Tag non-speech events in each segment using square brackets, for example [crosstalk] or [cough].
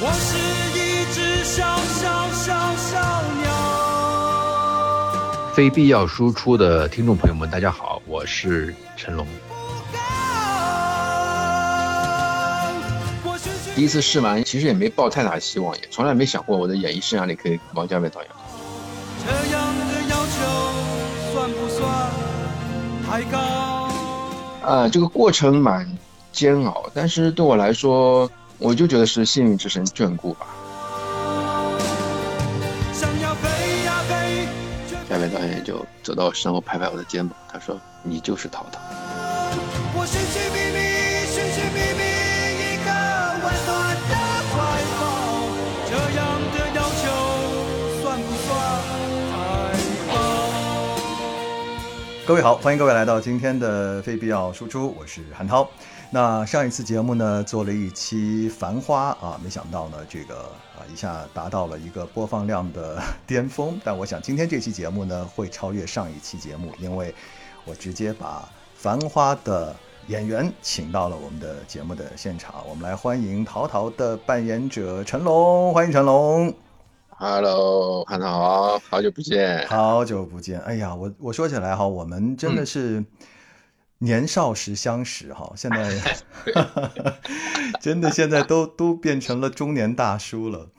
我是一只小小小小鸟。非必要输出的听众朋友们，大家好，我是成龙。第一次试完，其实也没抱太大希望，也从来没想过我的演艺生涯里可以王家卫导演。这样的要求算不算太高？啊，这个过程蛮煎熬，但是对我来说，我就觉得是幸运之神眷顾吧。想要飞呀飞，却家卫导演就走到我身后拍拍我的肩膀，他说：“你就是淘淘。我寻寻觅觅，寻寻觅觅一个温暖的怀抱。这样的要求算不算太高？各位好，欢迎各位来到今天的非必要输出，我是韩涛。那上一次节目呢，做了一期《繁花》啊，没想到呢，这个啊一下达到了一个播放量的巅峰。但我想今天这期节目呢，会超越上一期节目，因为我直接把《繁花》的演员请到了我们的节目的现场。我们来欢迎淘淘的扮演者成龙，欢迎成龙。”Hello，汉好，好久不见。好久不见，哎呀，我我说起来哈，我们真的是年少时相识哈，现在真的现在都都变成了中年大叔了。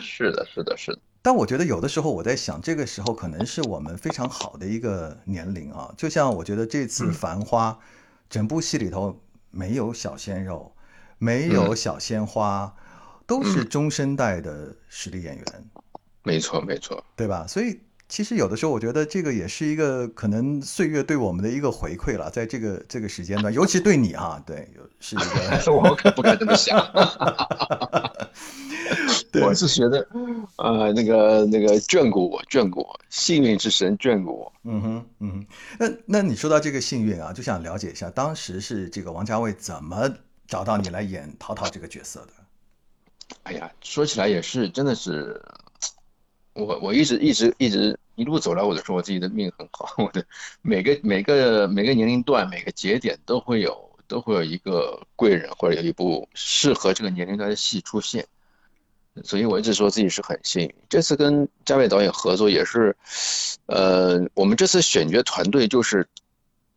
是的，是的，是的。但我觉得有的时候我在想，这个时候可能是我们非常好的一个年龄啊。就像我觉得这次《繁花》整部戏里头没有小鲜肉，没有小鲜花，都是中生代的实力演员。没错，没错。对吧？所以其实有的时候，我觉得这个也是一个可能岁月对我们的一个回馈了，在这个这个时间段，尤其对你啊，对，有是一个 [laughs] 我可不敢这么想。[laughs] 对我是觉得，呃，那个那个眷顾我，眷顾我，幸运之神眷顾我。嗯哼嗯哼。那那你说到这个幸运啊，就想了解一下，当时是这个王家卫怎么找到你来演淘淘这个角色的？哎呀，说起来也是，真的是，我我一直一直一直一路走来，我就说我自己的命很好，[laughs] 我的每个每个每个年龄段每个节点都会有都会有一个贵人或者有一部适合这个年龄段的戏出现，所以我一直说自己是很幸运。这次跟嘉伟导演合作也是，呃，我们这次选角团队就是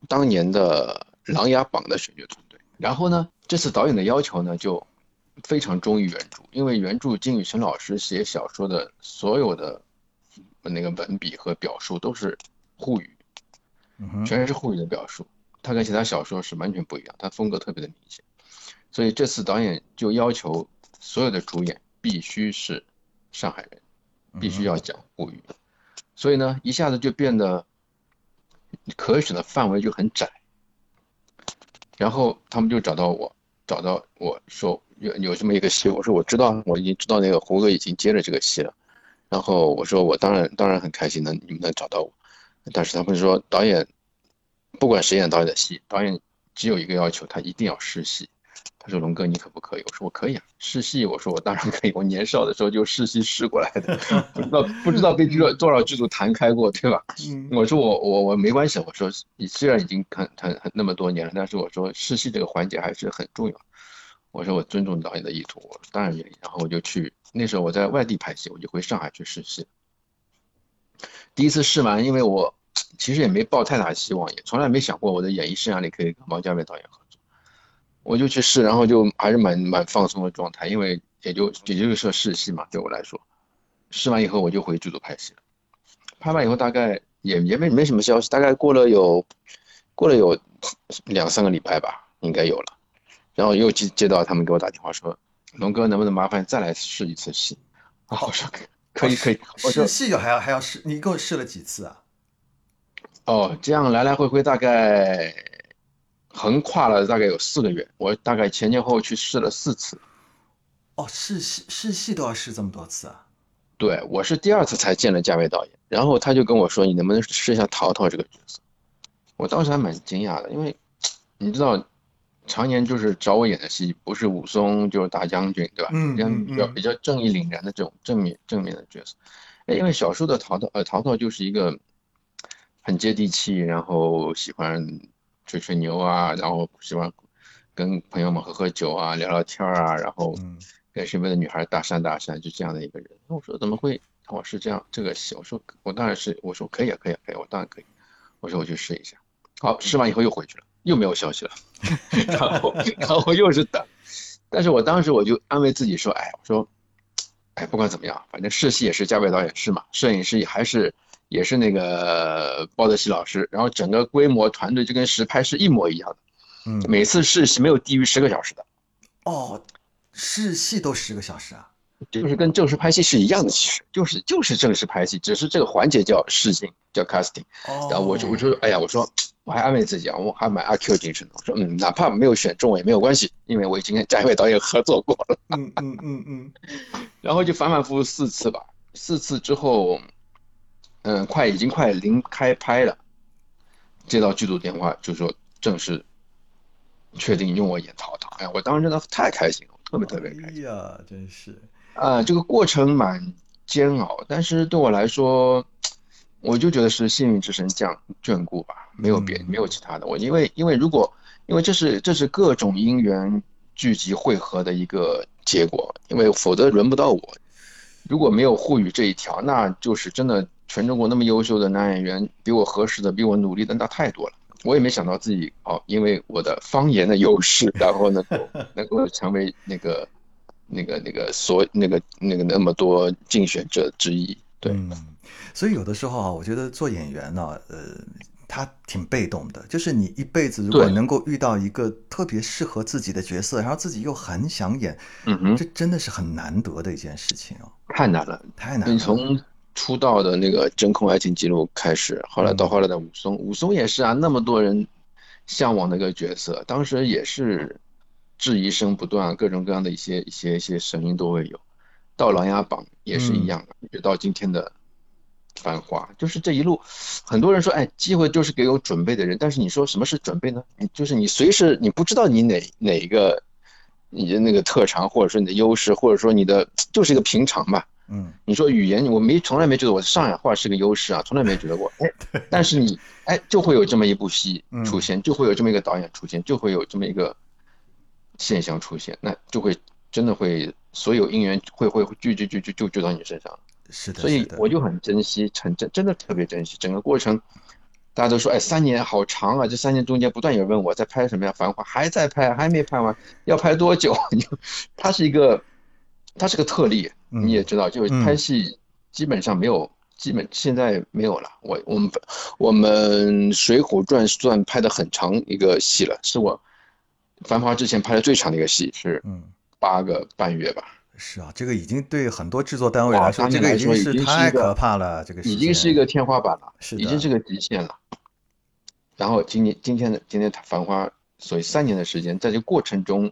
当年的《琅琊榜》的选角团队，然后呢，这次导演的要求呢就。非常忠于原著，因为原著金宇澄老师写小说的所有的那个文笔和表述都是沪语，全是沪语的表述，它跟其他小说是完全不一样，它风格特别的明显。所以这次导演就要求所有的主演必须是上海人，必须要讲沪语，所以呢，一下子就变得可选的范围就很窄。然后他们就找到我，找到我说。有有这么一个戏，我说我知道，我已经知道那个胡歌已经接了这个戏了。然后我说我当然当然很开心能你们能找到我，但是他们说导演不管谁演导演的戏，导演只有一个要求，他一定要试戏。他说龙哥你可不可以？我说我可以啊，试戏。我说我当然可以，我年少的时候就试戏试过来的，不知道不知道被多多少剧组弹开过，对吧？[laughs] 我说我我我没关系，我说你虽然已经很很很那么多年了，但是我说试戏这个环节还是很重要。我说我尊重导演的意图，我当然愿意。然后我就去，那时候我在外地拍戏，我就回上海去试戏。第一次试完，因为我其实也没抱太大希望，也从来没想过我的演艺生涯里可以跟王家卫导演合作。我就去试，然后就还是蛮蛮放松的状态，因为也就也就是说试戏嘛，对我来说。试完以后我就回剧组拍戏了。拍完以后大概也也没没什么消息，大概过了有过了有两三个礼拜吧，应该有了。然后又接接到他们给我打电话说，龙哥能不能麻烦再来试一次戏？[laughs] 啊，我说可以可以。我说试戏还要还要试，你一共试了几次啊？哦，这样来来回回大概横跨了大概有四个月，我大概前前后后去试了四次。哦，试戏试戏都要试这么多次啊？对，我是第二次才见了嘉伟导演，然后他就跟我说，你能不能试一下淘淘这个角色？我当时还蛮惊讶的，因为你知道。常年就是找我演的戏，不是武松就是大将军，对吧？嗯，这样比较比较正义凛然的这种正面正面的角色。哎，因为小说的淘淘呃淘淘就是一个很接地气，然后喜欢吹吹牛啊，然后喜欢跟朋友们喝喝酒啊，聊聊天啊，然后嗯跟身边的女孩搭讪搭讪，就这样的一个人。那我说怎么会？我是这样这个戏，我说我当然是，我说可以啊，可以啊，可以啊，我当然可以。我说我去试一下。好，试完以后又回去了，又没有消息了，[laughs] 然后然后又是等。但是我当时我就安慰自己说，哎，我说，[tsk] 哎，不管怎么样，反正试戏也是嘉伟导演试嘛，摄影师也还是也是那个包德西老师，然后整个规模团队就跟实拍是一模一样的，嗯，每次试戏没有低于十个小时的，哦，试戏都十个小时啊？就是跟正式拍戏是一样的，其实就是就是正式拍戏，只是这个环节叫试镜，叫 casting。哦，然后我就我就哎呀，我说我还安慰自己啊，我还蛮阿 Q 精神的。我说嗯，哪怕没有选中也没有关系，因为我已经跟贾伟导演合作过了。嗯嗯嗯嗯，然后就反反复复四次吧，四次之后，嗯，快已经快临开拍了，接到剧组电话就说正式确定用我演陶陶。哎呀，我当时真的太开心了，特别特别开心。哎呀，真是，啊、这个过程蛮煎熬，但是对我来说，我就觉得是幸运之神降眷顾吧，没有别嗯没有其他的。我因为因为如果因为这是这是各种因缘聚集汇合的一个结果，因为否则轮不到我。如果没有沪语这一条，那就是真的全中国那么优秀的男演员，比我合适的、比我努力的那太多了。我也没想到自己哦，因为我的方言的优势，然后能够 [laughs] 能够成为那个那个那个所那个那个那么多竞选者之一。对，嗯，所以有的时候啊，我觉得做演员呢，呃，他挺被动的，就是你一辈子如果能够遇到一个特别适合自己的角色，然后自己又很想演，嗯哼，这真的是很难得的一件事情哦，太难了。太难了。你从出道的那个真空爱情记录开始，后来到嗯后来的武松，武松也是啊，那么多人向往的一个角色，当时也是质疑声不断，各种各样的一些一些一些声音都会有。到《琅琊榜》也是一样的，一直到今天的《繁华》，就是这一路，很多人说，哎，机会就是给有准备的人，但是你说什么是准备呢？你就是你随时你不知道你哪哪一个你的那个特长，或者说你的优势，或者说你的就是一个平常吧。嗯你说语言，我没从来没觉得我上海话是个优势啊，从来没觉得过。[laughs] 哎，但是你哎，就会有这么一部戏出现，就会有这么一个导演出现，就会有这么一个现象出现，那就会真的会所有因缘会会聚聚聚就聚到你身上。是的，所以我就很珍惜，很真真的特别珍惜整个过程。大家都说，哎，三年好长啊！这三年中间不断有人问我在拍什么呀？繁花还在拍，还没拍完，要拍多久？[laughs] 它是一个，它是个特例，嗯你也知道，就是嗯拍戏基本上没有，基本现在没有了。我我们我们《水浒传》算拍的很长一个戏了，是我《繁花》之前拍的最长的一个戏，是嗯。八个半月吧。是啊，这个已经对很多制作单位来说，这个已经是太可怕了。这个已经是一个天花板了，是已经是个极限了。然后今年今天的今天《繁花》，所以三年的时间，在这个过程中，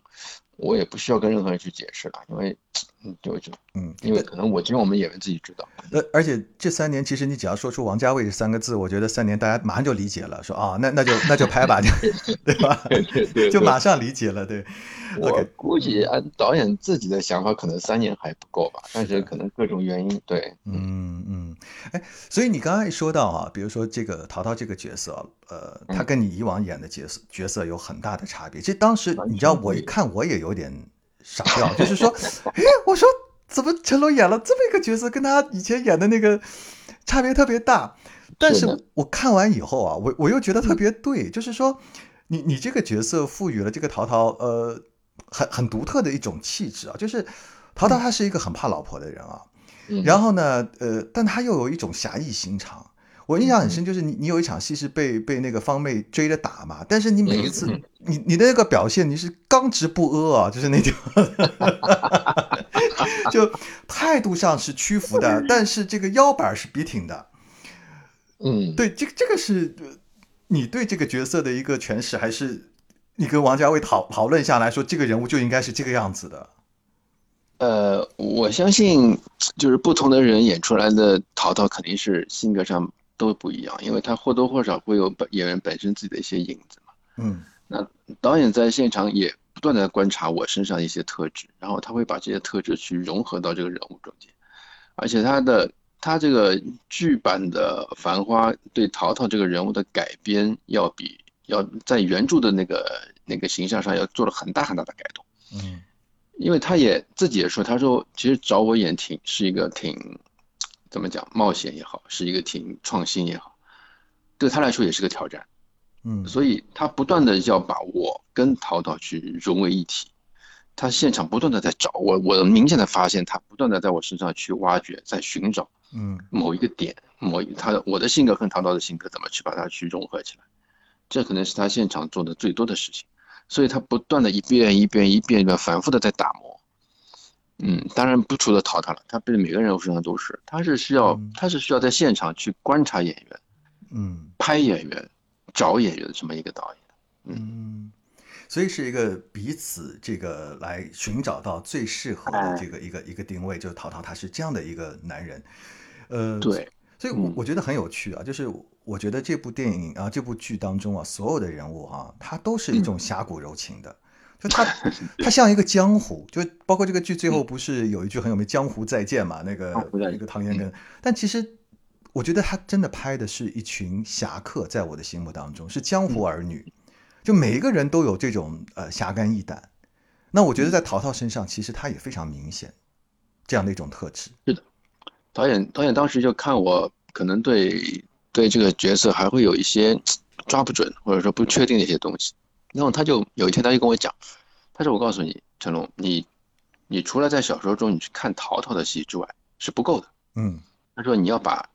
我也不需要跟任何人去解释了，因为嗯，就就嗯，因为可能我只有我们演员自己知道。呃，而且这三年，其实你只要说出王家卫这三个字，我觉得三年大家马上就理解了，说啊，那那就那就拍吧，[laughs] 就 [laughs] 对吧？对对对，就马上理解了，对。我估计按导演自己的想法，可能三年还不够吧，但是可能各种原因，对，嗯嗯，哎，所以你刚才说到啊，比如说这个淘淘这个角色，呃，他嗯跟你以往演的角色角色有很大的差别。其实当时你知道，我一看我也有点傻掉，就是说，[laughs] 哎，我说怎么成龙演了这么一个角色，跟他以前演的那个差别特别大。但是我看完以后啊，我我又觉得特别对，就是说，你你这个角色赋予了这个淘淘呃很很独特的一种气质啊，就是淘淘他是一个很怕老婆的人啊，嗯。然后呢，呃，但他又有一种侠义心肠。我印象很深，就是你你有一场戏是被被那个方妹追着打嘛，但是你每一次嗯你你的那个表现你是刚直不阿啊，就是那种，[laughs] [laughs] 就态度上是屈服的，但是这个腰板是笔挺的。嗯，对，这个这个是呃你对这个角色的一个诠释，还是你跟王家卫讨讨论下来说，这个人物就应该是这个样子的？呃，我相信就是不同的人演出来的淘淘肯定是性格上都不一样，因为他或多或少会有本演员本身自己的一些影子嘛。嗯那导演在现场也不断的观察我身上一些特质，然后他会把这些特质去融合到这个人物中间，而且他的他这个剧版的《繁花》对淘淘这个人物的改编要比要在原著的那个那那个形象上要做了很大很大的改动。嗯因为他也自己也说，他说其实找我演挺是一个挺怎么讲冒险也好，是一个挺创新也好，对他来说也是个挑战。嗯，所以他不断的要把我跟陶导去融为一体。他现场不断的在找我，我明显的发现他不断的在我身上去挖掘，在寻找嗯某一个点，某一他的我的性格和陶导的性格怎么去把它去融合起来，这可能是他现场做的最多的事情。所以他不断的一遍一遍一遍一遍反复的在打磨。嗯，当然不除了陶陶了，他对每个人物身上都是，他是需要嗯他是需要在现场去观察演员、嗯拍演员、找演员的这么一个导演。嗯，所以是一个彼此这个来寻找到最适合的哎这个一个一个定位，就是陶陶他是这样的一个男人，呃，对，所以我嗯。我觉得很有趣啊，就是我觉得这部电影啊，这部剧当中啊，所有的人物哈、他都是一种侠骨柔情的。就他，[laughs] 他像一个江湖，就包括这个剧最后不是有一句很有名“江湖再见”嘛？那个江湖再见。那个唐嫣跟，但其实我觉得他真的拍的是一群侠客，在我的心目当中是江湖儿女，就每一个人都有这种呃侠肝义胆。那我觉得在淘淘身上，其实他也非常明显这样的一种特质。是的导演导演当时就看我可能对对这个角色还会有一些抓不准或者说不确定的一些东西，然后他就有一天他就跟我讲，他说我告诉你成龙，你你除了在小说中你去看淘淘的戏之外是不够的，嗯。他说你要把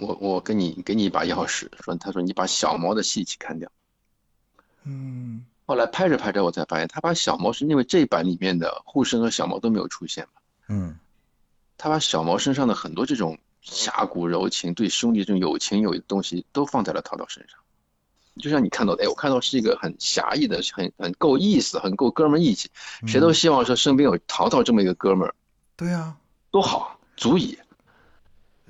我我给你给你一把钥匙，说他说你把小毛的戏一起看掉。嗯后来拍着拍着我才发现，他把小毛是因为这版里面的护身和小毛都没有出现嘛。嗯他把小毛身上的很多这种侠骨柔情、对兄弟这种有情有义的东西都放在了陶陶身上。就像你看到的，哎，我看到是一个很侠义的、很很够意思、很够哥们义气，谁都希望说身边有淘淘这么一个哥们儿，对啊，多好，足以。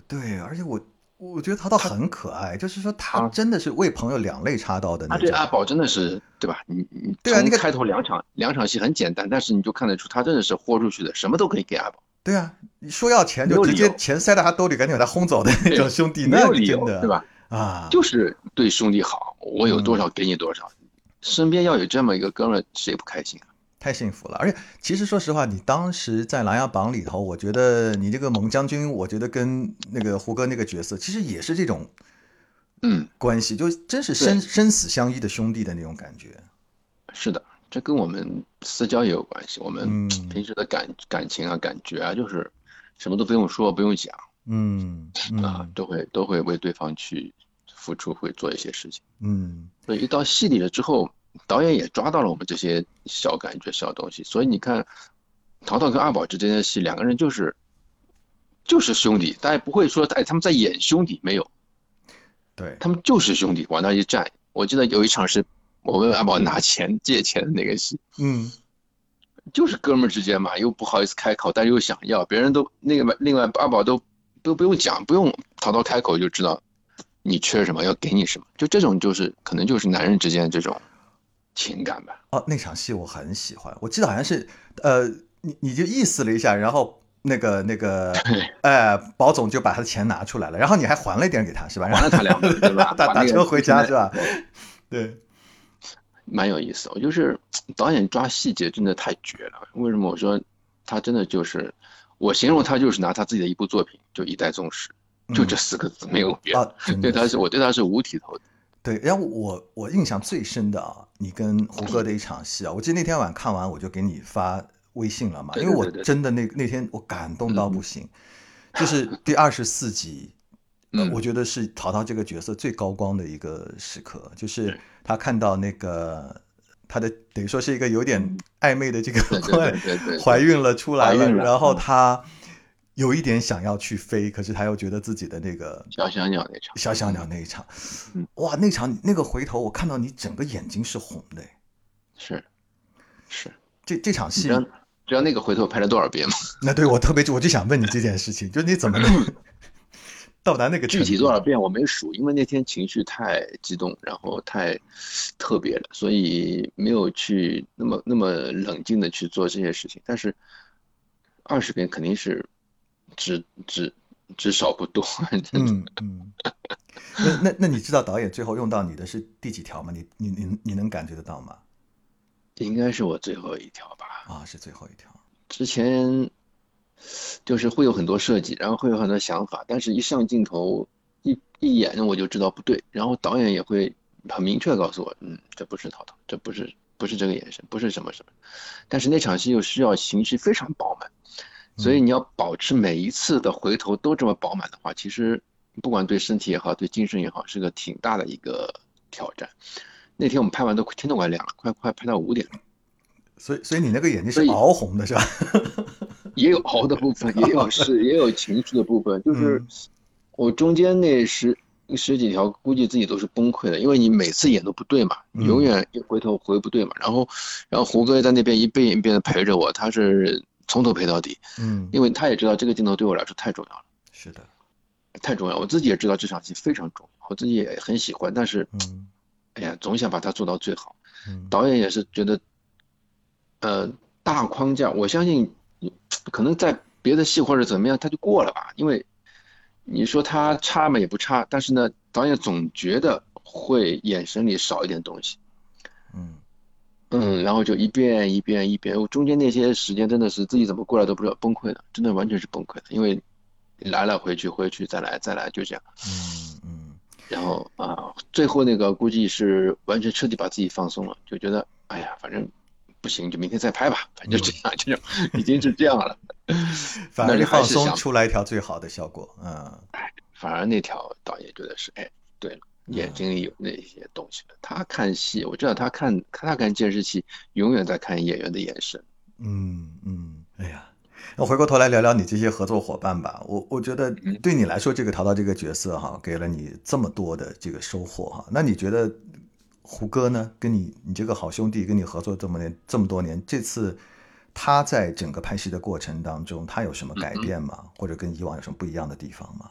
对，而且我我觉得陶陶很可爱，就是说他啊真的是为朋友两肋插刀的那种。他对阿宝真的是，对吧？你你对啊那个开头两场两场戏很简单，但是你就看得出他真的是豁出去的，什么都可以给阿宝，对啊，你说要钱就直接钱塞到他兜里，赶紧把他轰走的那种兄弟，[laughs] 那没有理由，真的对吧？啊，就是对兄弟好，我有多少嗯给你多少。身边要有这么一个哥们，谁不开心啊？太幸福了。而且其实说实话，你当时在《琅琊榜》里头，我觉得你这个蒙将军，我觉得跟那个胡歌那个角色，其实也是这种嗯，关系，就真是生生死相依的兄弟的那种感觉。是的，这跟我们私交也有关系。我们嗯平时的感感情啊、感觉啊，就是什么都不用说、不用讲嗯啊嗯，都会都会为对方去付出，会做一些事情。嗯所以一到戏里了之后，导演也抓到了我们这些小感觉、小东西。所以你看，陶陶跟二宝之间的戏，两个人就是就是兄弟，大家不会说哎他们在演兄弟，没有，对，他们就是兄弟，往那一站。我记得有一场是我问阿宝拿钱借钱的那个戏，嗯就是哥们儿之间嘛，又不好意思开口，但是又想要，别人都那个另外二宝都都不用讲，不用陶陶开口就知道你缺什么，要给你什么，就这种就是可能就是男人之间的这种情感吧。哦，那场戏我很喜欢，我记得好像是呃，你你就意思了一下，然后那个那个哎，[laughs] 保总就把他的钱拿出来了，然后你还还了一点给他是吧？然后还了他两本，对吧？[laughs] 打打车回家是吧？[laughs] 对，蛮有意思。我就是 [tsk] 导演抓细节真的太绝了。为什么我说他真的就是，我形容他就是拿他自己的一部作品，就一代宗师，就这四个字，没有别的。啊，的对他是，我对他是五体投地。对，然后我我印象最深的啊，你跟胡歌的一场戏啊，[clears throat] 我记得那天晚上看完我就给你发微信了嘛，因为我真的那那天我感动到不行，就是第二十四集，我觉得是陶陶这个角色最高光的一个时刻，就是他看到那个他的等于说是一个有点暧昧的这个对对对对对。对 [laughs] 怀孕了出来了，然后嗯。他有一点想要去飞，可是他又觉得自己的那个小小鸟那场，小小鸟那一场。嗯，哇，那场那个回头，我看到你整个眼睛是红的。是。是，这这场戏你知，道知道那个回头拍了多少遍吗？[laughs] 那对我特别，我就想问你这件事情，就你怎么能 [laughs] 到达那个具体多少遍我没数，因为那天情绪太激动，然后太特别了，所以没有去那么那么冷静的去做这些事情。但是二十遍肯定是只只只少不多，嗯嗯。那那那你知道导演最后用到你的是第几条吗？你你你你能感觉得到吗？应该是我最后一条吧。啊，是最后一条。之前就是会有很多设计，然后会有很多想法，但是一上镜头一一眼我就知道不对，然后导演也会很明确地告诉我，嗯，这不是涛涛，这不是不是这个眼神，不是什么什么。但是那场戏又需要情绪非常饱满，所以你要保持每一次的回头都这么饱满的话，其实不管对身体也好，对精神也好，是个挺大的一个挑战。那天我们拍完都天都快亮了，快快拍到五点了。所以，所以你那个眼睛是熬红的是吧？[laughs] 也有熬的部分，也有是也有情绪的部分，就是嗯我中间那十十几条，估计自己都是崩溃的，因为你每次演都不对嘛，嗯永远一回头回不对嘛。然后，然后胡歌在那边一遍一遍的陪着我，他是从头陪到底，嗯，因为他也知道这个镜头对我来说太重要了，是的，太重要。我自己也知道这场戏非常重要，我自己也很喜欢，但是，嗯哎呀，总想把它做到最好。嗯导演也是觉得，呃，大框架，我相信可能在别的戏或者怎么样，他就过了吧。因为你说他差嘛也不差，但是呢，导演总觉得会眼神里少一点东西，嗯嗯，然后就一遍一遍一遍，我中间那些时间真的是自己怎么过来都不知道，崩溃了，真的完全是崩溃的，因为来了回去回去再来再来就这样，嗯嗯然后啊，最后那个估计是完全彻底把自己放松了，就觉得哎呀，反正不行，就明天再拍吧，反正就这样，这种已经是这样了。[laughs] 反而那你是放松出来一条最好的效果。嗯反而那条导演觉得是，哎，对了，眼睛里有那些东西了。他看戏，我知道他看他看监视器，永远在看演员的眼神。嗯嗯，哎呀。那回过头来聊聊你这些合作伙伴吧。我我觉得嗯对你来说，这个淘淘这个角色哈，给了你这么多的这个收获哈。那你觉得胡歌呢？跟你你这个好兄弟跟你合作这么年这么多年，这次他在整个拍戏的过程当中，他有什么改变吗？或者跟以往有什么不一样的地方吗？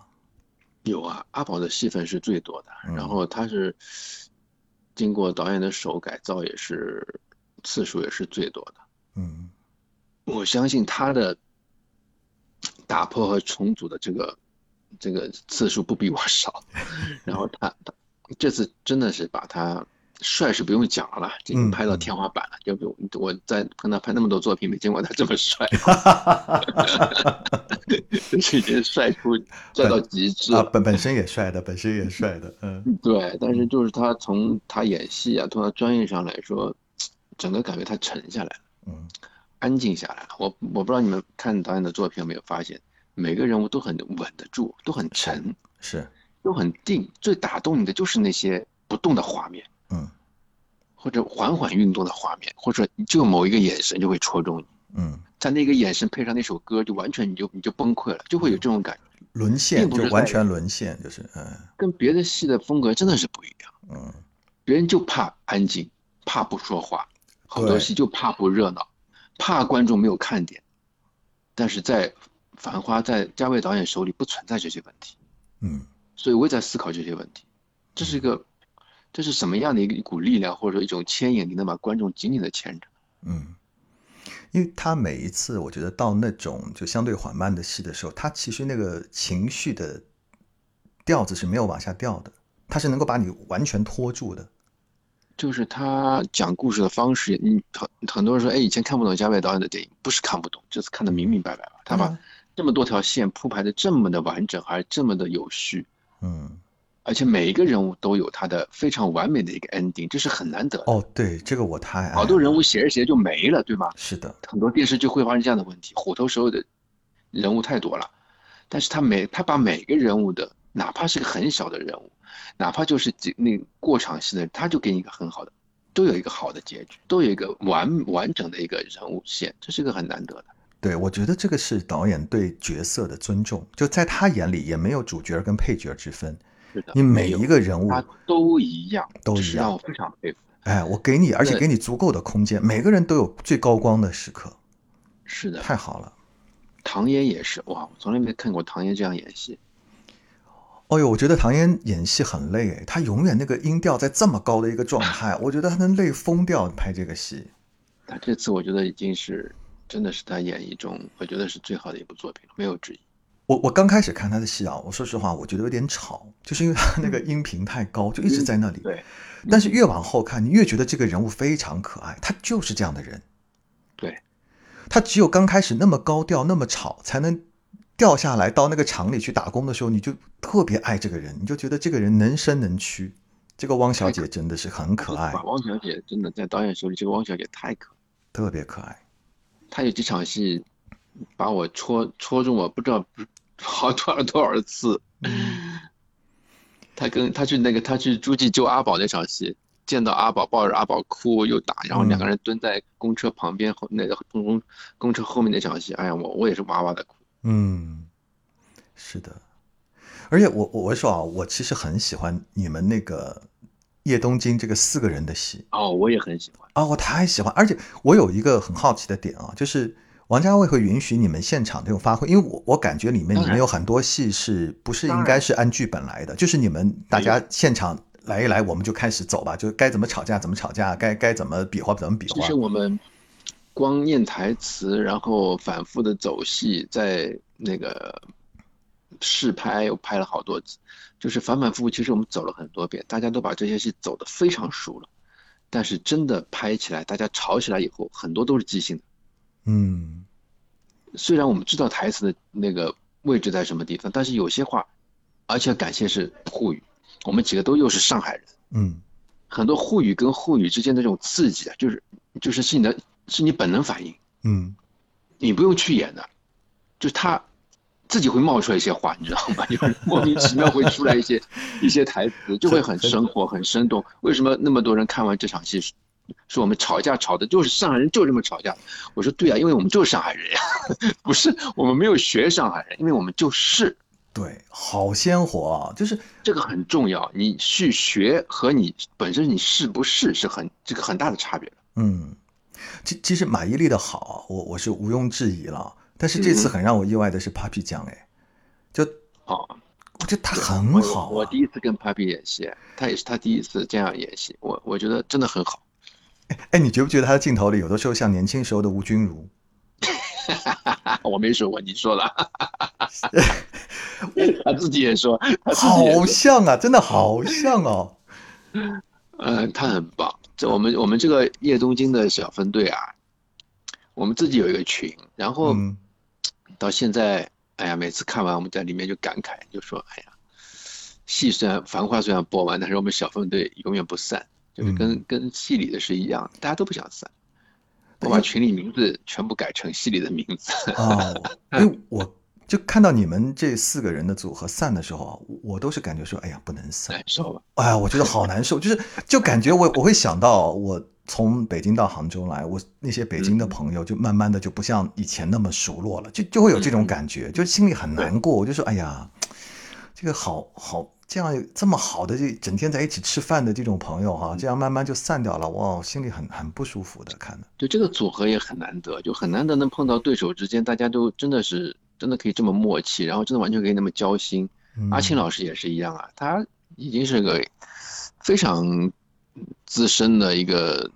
有啊，阿宝的戏份是最多的，嗯。然后他是经过导演的手改造，也是次数也是最多的。嗯。我相信他的打破和重组的这个这个次数不比我少，[laughs] 然后他他这次真的是把他帅是不用讲了啦，这嗯个拍到天花板了，就比我我在跟他拍那么多作品，没见过他这么帅，[laughs] 已经帅出帅到极致啊，了。本本身也帅的，本身也帅的，嗯 [laughs] 对，但是就是他从他演戏啊，从他专业上来说，整个感觉他沉下来了。嗯安静下来了。我我不知道你们看导演的作品有没有发现，每个人物都很稳得住，都很沉，是，都很定。最打动你的就是那些不动的画面，嗯。或者缓缓运动的画面，或者就某一个眼神就会戳中你，嗯，在那个眼神配上那首歌，就完全你就你就崩溃了，就会有这种感觉，沦陷就是完全沦陷，就是嗯。跟别的戏的风格真的是不一样。嗯。别人就怕安静，怕不说话，好多戏就怕不热闹，怕观众没有看点。但是在《繁花》在嘉伟导演手里不存在这些问题，嗯。所以我也在思考这些问题。这是一个，这是什么样的一个一股力量，或者说一种牵引，你能把观众紧紧的牵着？嗯，因为他每一次我觉得到那种就相对缓慢的戏的时候，他其实那个情绪的调子是没有往下掉的，他是能够把你完全拖住的。就是他讲故事的方式，你很很多人说，哎，以前看不懂加伟导演的电影，不是看不懂，这次看得明明白白了。他把嗯这么多条线铺排的这么的完整，还这么的有序，嗯，而且每一个人物都有他的非常完美的一个 ending，这是很难得的。哦，对，这个我太爱好多人物写着写着就没了，对吗？是的，很多电视剧会发生这样的问题，虎头蛇尾的人物太多了，但是他每他把每个人物的，哪怕是个很小的人物，哪怕就是几那过场戏的，他就给你一个很好的，都有一个好的结局，都有一个完完整的一个人物线，这是个很难得的。对，我觉得这个是导演对角色的尊重，就在他眼里也没有主角跟配角之分，是的，你每一个人物他都一样，都一样我非常佩服。哎，我给你，而且给你足够的空间，每个人都有最高光的时刻，是的，太好了。唐嫣也是哇，我从来没看过唐嫣这样演戏。哦呦，我觉得唐嫣演戏很累诶，她永远那个音调在这么高的一个状态，[laughs] 我觉得她能累疯掉拍这个戏。他这次我觉得已经是真的是他演绎中，我觉得是最好的一部作品了，没有之一。我我刚开始看他的戏啊，我说实话，我觉得有点吵，就是因为他那个音频太高，就一直在那里。对，但是越往后看，你越觉得这个人物非常可爱，他就是这样的人。对，他只有刚开始那么高调、那么吵，才能掉下来到那个厂里去打工的时候，你就特别爱这个人，你就觉得这个人能伸能屈。这个汪小姐真的是很可爱，汪小姐真的在导演手里，这个汪小姐太可，特别可爱。她有几场戏把我戳戳中，我不知道好多少多少次。他跟他去那个他去诸暨救阿宝那场戏，见到阿宝抱着阿宝哭又打，然后两个人蹲在公车旁边后那个公公公车后面那场戏，哎呀，我我也是哇哇的哭。嗯，是的。而且我我我说啊，我其实很喜欢你们那个叶东京这个四个人的戏哦，我也很喜欢啊，我太喜欢。而且我有一个很好奇的点啊，就是王家卫会允许你们现场这种发挥，因为我我感觉里面你们有很多戏是不是应该是按剧本来的，就是你们大家现场来一来，我们就开始走吧，就该怎么吵架怎么吵架，该该怎么比划怎么比划。其实我们光念台词，然后反复的走戏，在那个。试拍又拍了好多次，就是反反复复。其实我们走了很多遍，大家都把这些戏走得非常熟了。但是真的拍起来，大家吵起来以后，很多都是即兴的。嗯，虽然我们知道台词的那个位置在什么地方，但是有些话，而且感谢是沪语，我们几个都又是上海人。嗯，很多沪语跟沪语之间的这种刺激啊，就是就是是你的，是你本能反应。嗯，你不用去演的，就是他。自己会冒出来一些话，你知道吗？[laughs] 就是莫名其妙会出来一些一些台词，就会很生活、很生动。为什么那么多人看完这场戏，说我们吵架吵的就是上海人就这么吵架？我说对啊，因为我们就是上海人呀，[laughs] 不是我们没有学上海人，因为我们就是。对，好鲜活啊！就是这个很重要，你去学和你本身你是不是是很这个很大的差别嗯，其其实马伊琍的好，我我是毋庸置疑了。但是这次很让我意外的是，Papi 酱哎，就哦，我觉得他很好。我第一次跟 Papi 演戏，他也是他第一次这样演戏，我我觉得真的很好。[laughs] 哎，你觉不觉得他的镜头里有的时候像年轻时候的吴君如？[laughs] 我没说过，你说了。[laughs] 他自己也说，好像啊，真的好像哦。嗯，他很棒。这我们我们这个叶东京的小分队啊。我们自己有一个群，然后到现在，哎呀，每次看完我们在里面就感慨，就说，哎呀，戏虽然繁花虽然播完，但是我们小分队永远不散，就是跟跟戏里的是一样，大家都不想散。我把群里名字全部改成戏里的名字。啊，因为我就看到你们这四个人的组合散的时候，我都是感觉说，哎呀，不能散，难受吧？哎呀，我觉得好难受，就是就感觉我我会想到我。从北京到杭州来，我那些北京的朋友就慢慢的就不像以前那么熟络了，就就会有这种感觉，就心里很难过。我就说，哎呀，这个好好这样这么好的这整天在一起吃饭的这种朋友哈，这样慢慢就散掉了，哇，心里很很不舒服的看的。就这个组合也很难得，就很难得能碰到对手之间，大家都真的是真的可以这么默契，然后真的完全可以那么交心。阿庆老师也是一样啊，他已经是个非常资深的一个。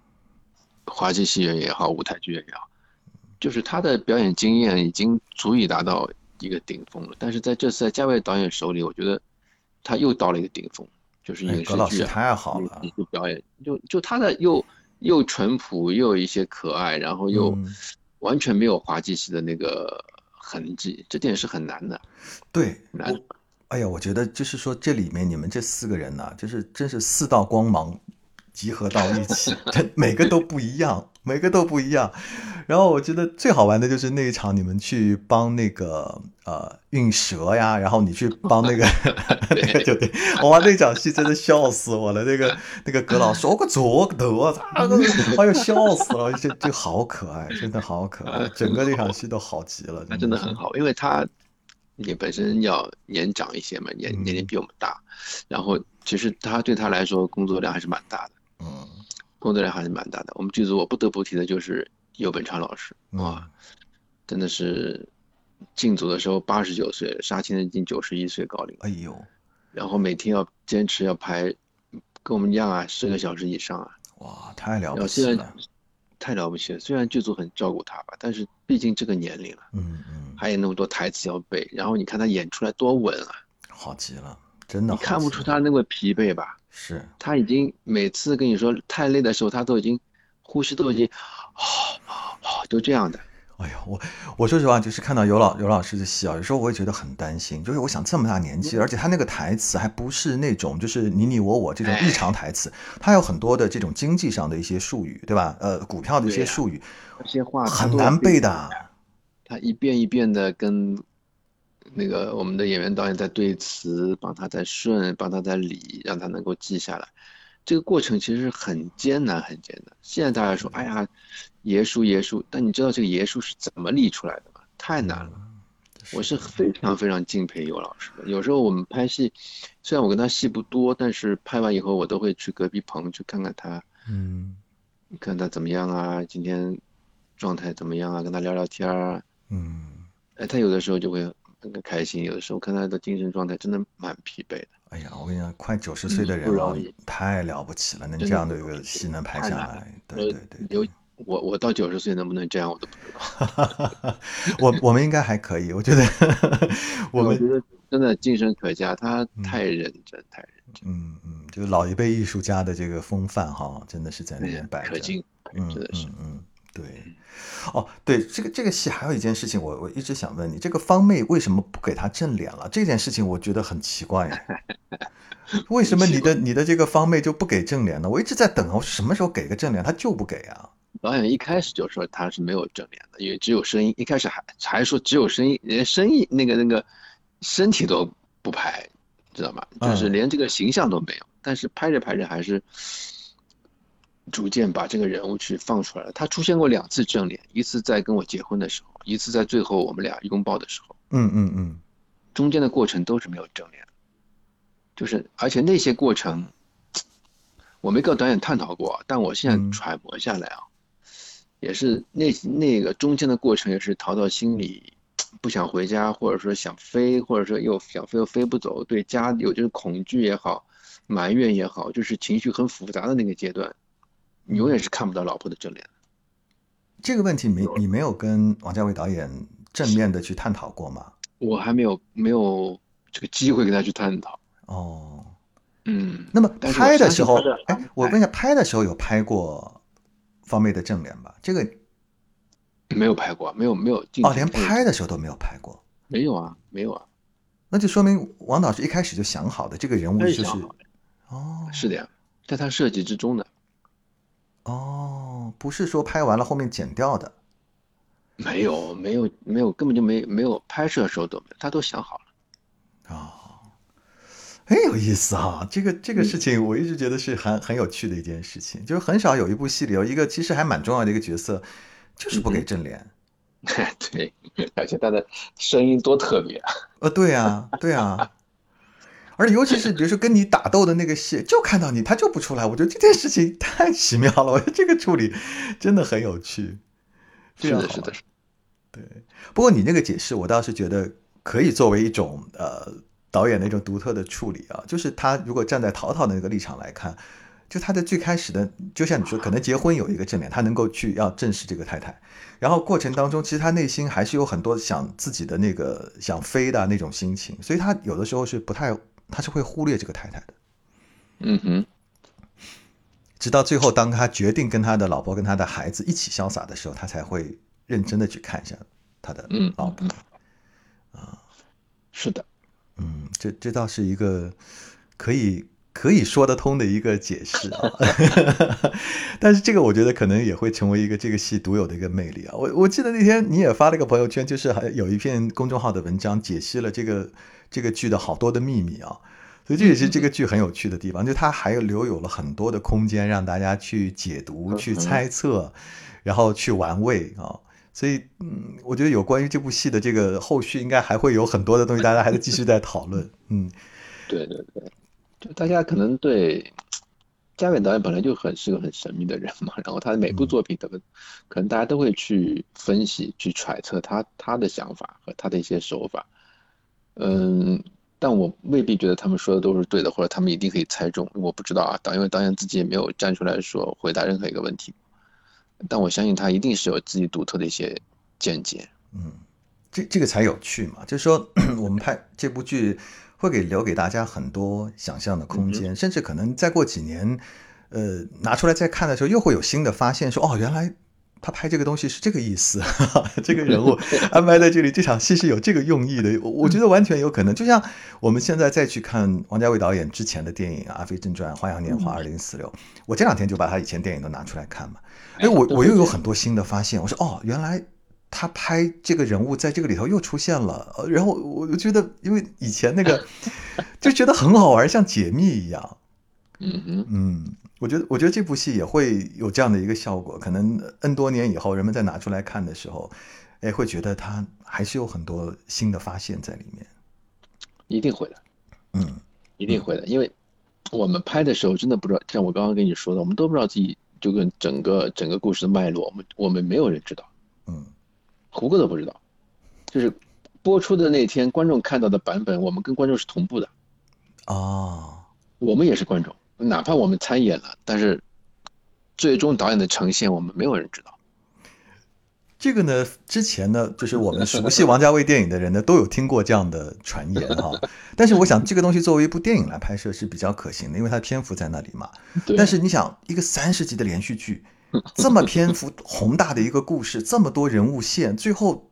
滑稽戏人也好，舞台剧也好，就是他的表演经验已经足以达到一个顶峰了。但是在这次在嘉伟导演手里，我觉得他又到了一个顶峰，就是影视剧太好了，表演就就他的又又淳朴，又有一些可爱，然后又完全没有滑稽戏的那个痕迹，这点是很难的。对，难。哎呀，我觉得就是说这里面你们这四个人呢，就是真是四道光芒。集合到一起，[laughs] 它每个都不一样，每个都不一样。然后我觉得最好玩的就是那一场，你们去帮那个呃运蛇呀，然后你去帮那个 [laughs] 那个酒店，哇，那场戏真的笑死我了。那个那个葛老师，我个左个头啊，哎呦笑死了，就就好可爱，真的好可爱，整个那场戏都好极了。他真的很好，因为他也本身要年长一些嘛，年年龄比我们大，然后其实他对他来说工作量还是蛮大的。嗯，工作量还是蛮大的。我们剧组我不得不提的就是尤本昌老师，哇，真的是进组的时候八十九岁，杀青的已经九十一岁高龄。哎呦，然后每天要坚持要排，跟我们一样啊，十个小时以上啊。哇，太了不起了。太了不起了。虽然剧组很照顾他吧，但是毕竟这个年龄了，嗯嗯，还有那么多台词要背，然后你看他演出来多稳啊，好极了，真的你看不出他那个疲惫吧？是，他已经每次跟你说太累的时候，他都已经呼吸都已经，啊都这样的。哎呀，我我说实话，就是看到尤老尤老师的戏啊，有时候我也觉得很担心。就是我想这么大年纪，而且他那个台词还不是那种就是你你我我这种日常台词，他有很多的这种经济上的一些术语，对吧？呃，股票的一些术语这些话很难背的。他一遍一遍的跟那个我们的演员导演在对词，帮他在顺，帮他在理，让他能够记下来。这个过程其实很艰难，很艰难。现在大家说，哎呀，爷叔爷叔，但你知道这个爷叔是怎么立出来的吗？太难了。我是非常非常敬佩尤老师的。有时候我们拍戏，虽然我跟他戏不多，但是拍完以后我都会去隔壁棚去看看他，嗯看他怎么样啊，今天状态怎么样啊，跟他聊聊天儿啊。嗯，哎，他有的时候就会很开心，有的时候看他的精神状态真的蛮疲惫的。哎呀，我跟你讲，快九十岁的嗯人啊不容易，太了不起了，能这样的一个戏能拍下来，对对对对有我我到九十岁能不能这样，我都不知道。[laughs] 我我们应该还可以，我觉得 [laughs] 我们觉得真的精神可嘉，他太认真，太认真，嗯嗯，就是老一辈艺术家的这个风范哈，真的是在那边摆着。可敬，嗯真的是嗯。嗯，对。哦，对，这个这个戏还有一件事情，我我一直想问你，这个方妹为什么不给她正脸了？这件事情我觉得很奇怪呀。[laughs] 为什么你的你的这个方妹就不给正脸呢？我一直在等啊，我什么时候给个正脸，她就不给啊。导演一开始就说他是没有正脸的，因为只有声音。一开始还还说只有声音，连声音那个那个身体都不拍，知道吗？就是嗯连这个形象都没有。但是拍着拍着还是逐渐把这个人物去放出来了。他出现过两次正脸，一次在跟我结婚的时候，一次在最后我们俩拥抱的时候。嗯嗯嗯，中间的过程都是没有正脸，就是而且那些过程，我没跟导演探讨过，但我现嗯在揣摩下来啊，也是那那个中间的过程也是逃到心里不想回家，或者说想飞，或者说又想飞又飞不走，对家有就是恐惧也好，埋怨也好，就是情绪很复杂的那个阶段，你永远是看不到老婆的正脸。这个问题没你没有跟王家卫导演正面的去探讨过吗？我还没有没有这个机会跟他去探讨，哦，嗯，那么拍的时候哎，我问一下，拍的时候有拍过方妹的正脸吧？这个没有拍过，没有没有进哦，连拍的时候都没有拍过，没有啊，没有啊，那就说明王导是一开始就想好的，这个人物就是哦。是的呀，在他设计之中的，哦，不是说拍完了后面剪掉的没有没有没有，根本就没没有拍摄的时候都没，他都想好了。哦，很有意思啊！这个这个嗯事情我一直觉得是很很有趣的一件事情，就是很少有一部戏里有一个其实还蛮重要的一个角色，就是不嗯给正脸。[laughs] 对，而且他的声音多特别啊！呃，对啊，对啊，而且尤其是比如说跟你打斗的那个戏，就看到你，他就不出来，我觉得这件事情太奇妙了，我觉得这个处理真的很有趣，非是的，是的对，不过你那个解释，我倒是觉得可以作为一种呃导演的一种独特的处理啊，就是他如果站在陶陶的那个立场来看，就他的最开始的，就像你说，可能结婚有一个正脸，他能够去要正视这个太太，然后过程当中，其实他内心还是有很多想自己的那个想飞的那种心情，所以他有的时候是不太，他是会忽略这个太太的。嗯哼，直到最后，当他决定跟他的老婆、跟他的孩子一起潇洒的时候，他才会认真的去看一下他的嗯老婆啊。是的，嗯，这这倒是一个可以可以说得通的一个解释啊。[laughs] 但是这个我觉得可能也会成为一个这个戏独有的一个魅力啊。我我记得那天你也发了个朋友圈，就是还有一篇公众号的文章解析了这个这个剧的好多的秘密啊。所以这也是这个剧很有趣的地方，就它还有留有了很多的空间让大家去解读、去猜测，然后去玩味啊。所以，嗯，我觉得有关于这部戏的这个后续，应该还会有很多的东西，大家还在继续在讨论。[laughs] 嗯，对对对，就大家可能对嘉伟导演本来就很是个很神秘的人嘛，[laughs] 然后他的每部作品，可能可能大家都会去分析、去揣测他他的想法和他的一些手法，嗯。但我未必觉得他们说的都是对的，或者他们一定可以猜中。我不知道啊，导因为导演自己也没有站出来说回答任何一个问题。但我相信他一定是有自己独特的一些见解。嗯，这这个才有趣嘛，就是说 [clears throat] 我们拍这部剧会给留给大家很多想象的空间，甚至可能再过几年，呃，拿出来再看的时候，又会有新的发现，说哦，原来。他拍这个东西是这个意思，[laughs] 这个人物安排在这里，这场戏是有这个用意的。我我觉得完全有可能，就像我们现在再去看王家卫导演之前的电影《阿飞正传》《花样年华》《二零四六》，我这两天就把他以前电影都拿出来看嘛。哎，我我又有很多新的发现。我说哦，原来他拍这个人物在这个里头又出现了。然后我就觉得，因为以前那个 [laughs] 就觉得很好玩，像解密一样。嗯嗯嗯。我觉得，我觉得这部戏也会有这样的一个效果。可能 N 多年以后，人们再拿出来看的时候，哎，会觉得它还是有很多新的发现在里面。一定会的，嗯，一定会的。因为我们拍的时候，真的不知道，像我刚刚跟你说的，我们都不知道自己就跟整个整个故事的脉络，我们我们没有人知道，嗯，胡歌都不知道。就是播出的那天，观众看到的版本，我们跟观众是同步的。哦，我们也是观众。哪怕我们参演了，但是最终导演的呈现，我们没有人知道。这个呢，之前呢，就是我们熟悉王家卫电影的人呢，都有听过这样的传言哈。[laughs] 但是我想，这个东西作为一部电影来拍摄是比较可行的，因为它的篇幅在那里嘛。但是你想，一个三十集的连续剧，这么篇幅宏大的一个故事，这么多人物线，最后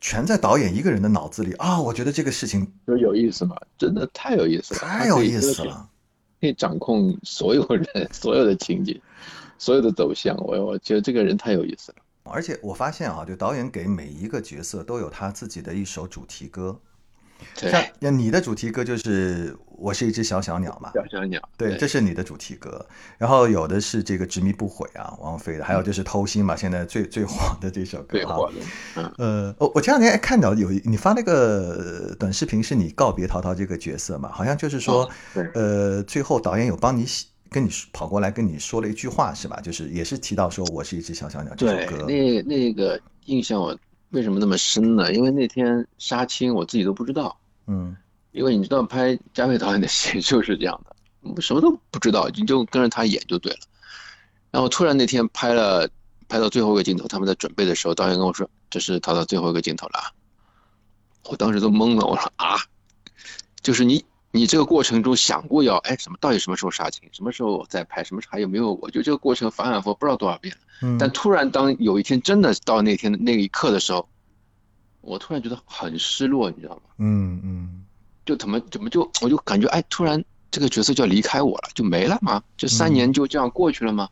全在导演一个人的脑子里啊！我觉得这个事情就有意思嘛，真的太有意思了，太有意思了。可以掌控所有人、[laughs] 所有的情景、所有的走向。我我觉得这个人太有意思了。而且我发现啊，就导演给每一个角色都有他自己的一首主题歌。像那你的主题歌就是我是一只小小鸟嘛，小小鸟，对，这是你的主题歌。然后有的是这个执迷不悔啊，王菲的，还有就是偷心嘛，现在最最火的这首歌最火的。嗯，呃，我我前两天看到有你发那个短视频，是你告别陶陶这个角色嘛？好像就是说，呃，最后导演有帮你跟你跑过来跟你说了一句话是吧？就是也是提到说我是一只小小鸟这首歌。那那个印象我。为什么那么深呢？因为那天杀青，我自己都不知道。嗯，因为你知道拍嘉伟导演的戏 [laughs] 就是这样的，什么都不知道，你就跟着他演就对了。然后突然那天拍了，拍到最后一个镜头，他们在准备的时候，导演跟我说：“这是他的最后一个镜头了。”我当时都懵了，我说：“啊，就是你。”你这个过程中想过要哎什么？到底什么时候杀青？什么时候再拍？什么还有没有？我就这个过程反反复复不知道多少遍。嗯。但突然当有一天真的到那天的那一刻的时候，我突然觉得很失落，你知道吗？嗯嗯。就怎么怎么就我就感觉哎，突然这个角色就要离开我了，就没了吗？这三年就这样过去了吗？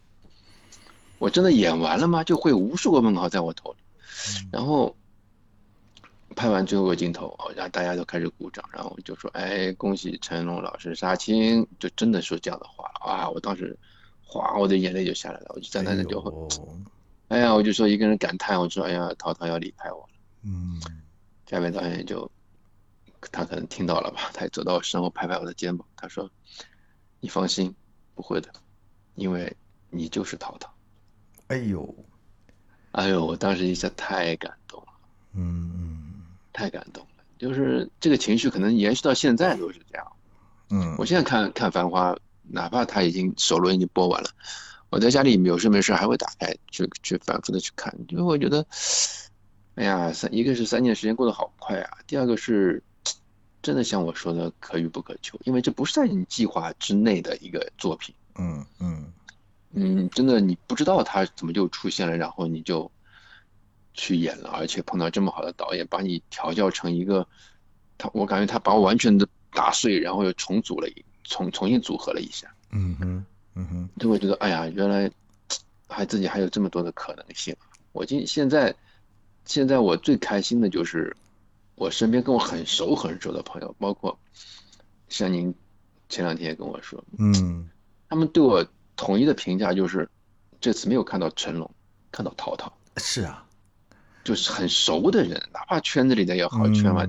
我真的演完了吗？就会无数个问号在我头里，然后。拍完最后个镜头，然后大家都开始鼓掌，然后就说：“哎，恭喜成龙老师杀青！”就真的说这样的话啊！我当时，哗，我的眼泪就下来了，我就站在那里就，哎呀，我就说一个人感叹，我说：“哎呀，涛涛要离开我了。”嗯，下面导演就，他可能听到了吧，他走到我身后拍拍我的肩膀，他说：“你放心，不会的，因为你就是涛涛。”哎呦，哎呦，我当时一下太感动了。嗯嗯。太感动了，就是这个情绪可能延续到现在都是这样。嗯，我现在看看《繁花》，哪怕它已经首轮已经播完了，我在家里有事没事还会打开去去反复的去看，因为我觉得，哎呀，三一个是三年时间过得好快啊，第二个是真的像我说的可遇不可求，因为这不是在你计划之内的一个作品。嗯嗯嗯，真的你不知道它怎么就出现了，然后你就。去演了，而且碰到这么好的导演，把你调教成一个，他我感觉他把我完全的打碎，然后又重组了一重重新组合了一下。嗯哼，嗯哼，就会觉得哎呀，原来还自己还有这么多的可能性。我今现在现在我最开心的就是我身边跟我很熟很熟的朋友，包括像您前两天也跟我说，嗯，他们对我统一的评价就是这次没有看到成龙，看到陶陶。是啊。就是很熟的人，哪怕圈子里的也好，圈外，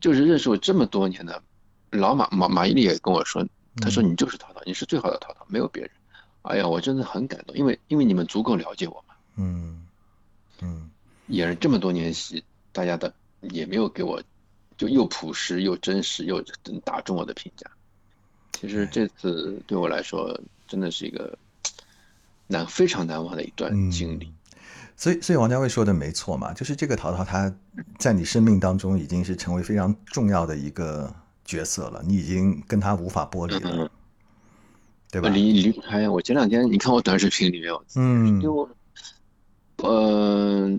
就是认识我这么多年的老马马马伊琍也跟我说，他说你就是涛涛，你是最好的涛涛，没有别人。哎呀，我真的很感动，因为因为你们足够了解我嘛。嗯嗯，演了这么多年戏，大家的也没有给我就又朴实又真实又打中我的评价。其实这次对我来说真的是一个 [tsk] 难非常难忘的一段经历。所以，所以王家卫说的没错嘛，就是这个淘淘他在你生命当中已经是成为非常重要的一个角色了，你已经跟他无法剥离了，对吧？离离不开。我前两天你看我短视频里面，嗯，就呃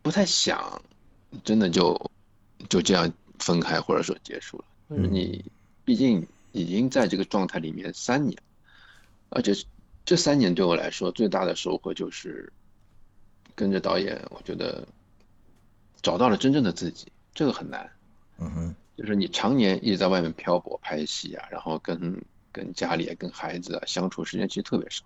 不太想真的就就这样分开或者说结束了。就是你毕竟已经在这个状态里面三年，而且这三年对我来说最大的收获就是。跟着导演，我觉得找到了真正的自己，这个很难。嗯哼，就是你常年一直在外面漂泊拍戏啊，然后跟跟家里、跟孩子啊相处时间其实特别少。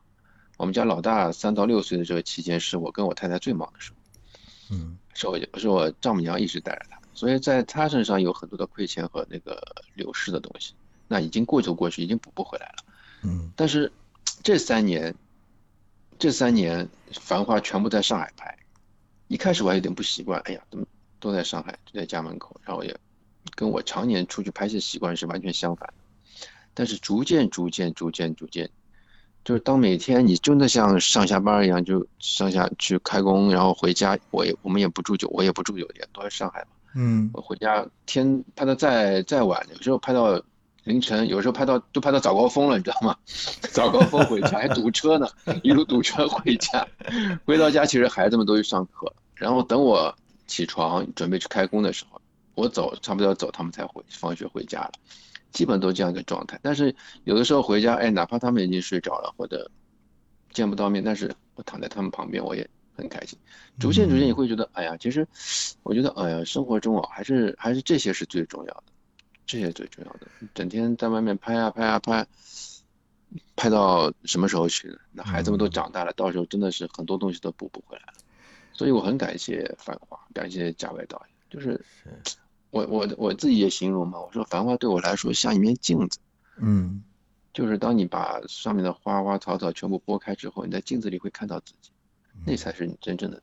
我们家老大三到六岁的这个期间，是我跟我太太最忙的时候。嗯，是我是我丈母娘一直带着他，所以在他身上有很多的亏欠和那个流失的东西。那已经过就过去，已经补不回来了。嗯，但是这三年。这三年，《繁花》全部在上海拍，一开始我还有点不习惯，哎呀，怎么都在上海，就在家门口，然后也跟我常年出去拍戏习惯是完全相反的。但是逐渐、逐渐、逐渐、逐渐，就是当每天你真的像上下班一样，就上下去开工，然后回家，我也我们也不住酒，我也不住酒店，都在上海嘛。嗯，我回家天拍的再再晚，有时候拍到。凌晨有时候拍到都拍到早高峰了，你知道吗？早高峰回家还堵车呢，一路堵车回家。回到家其实孩子们都去上课，然后等我起床准备去开工的时候，我走差不多要走，他们才回放学回家了，基本都这样一个状态。但是有的时候回家，哎，哪怕他们已经睡着了或者见不到面，但是我躺在他们旁边，我也很开心。逐渐逐渐你会觉得，哎呀，其实我觉得，哎呀，生活中啊，还是还是这些是最重要的。这些最重要的，整天在外面拍啊拍啊拍，拍到什么时候去？那孩子们都长大了，到时候真的是很多东西都补不回来了。所以我很感谢《繁花》，感谢贾伟导演。就是我我我自己也形容嘛，我说《繁花》对我来说像一面镜子。嗯，就是当你把上面的花花草草全部拨开之后，你在镜子里会看到自己，那才是你真正的。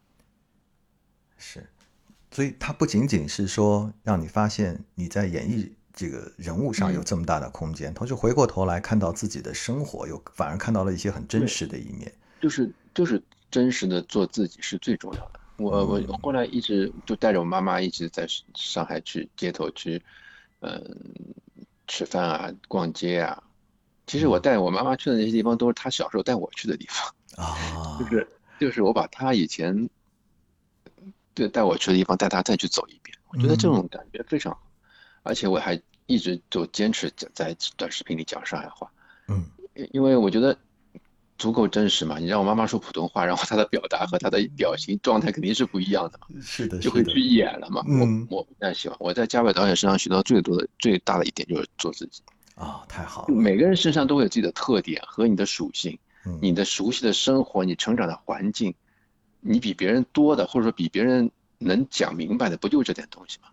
是，所以它不仅仅是说让你发现你在演绎。这个人物上有这么大的空间，同时回过头来看到自己的生活，又反而看到了一些很真实的一面。就是就是真实的做自己是最重要的。我我后来一直就带着我妈妈一直在上海去街头去，嗯，吃饭啊，逛街啊。其实我带我妈妈去的那些地方，都是她小时候带我去的地方啊。就是就是我把她以前对带我去的地方带她再去走一遍，我觉得这种感觉非常好，而且我还。一直就坚持在在短视频里讲上海话，嗯，因为我觉得足够真实嘛。你让我妈妈说普通话，然后她的表达和她的表情状态肯定是不一样的嘛，是的，就会去演了嘛。嗯，我我不太喜欢。我在嘉伟导演身上学到最多的、最大的一点就是做自己啊，太好了。每个人身上都会有自己的特点和你的属性，你的熟悉的生活，你成长的环境，你比别人多的，或者说比别人能讲明白的，不就这点东西吗？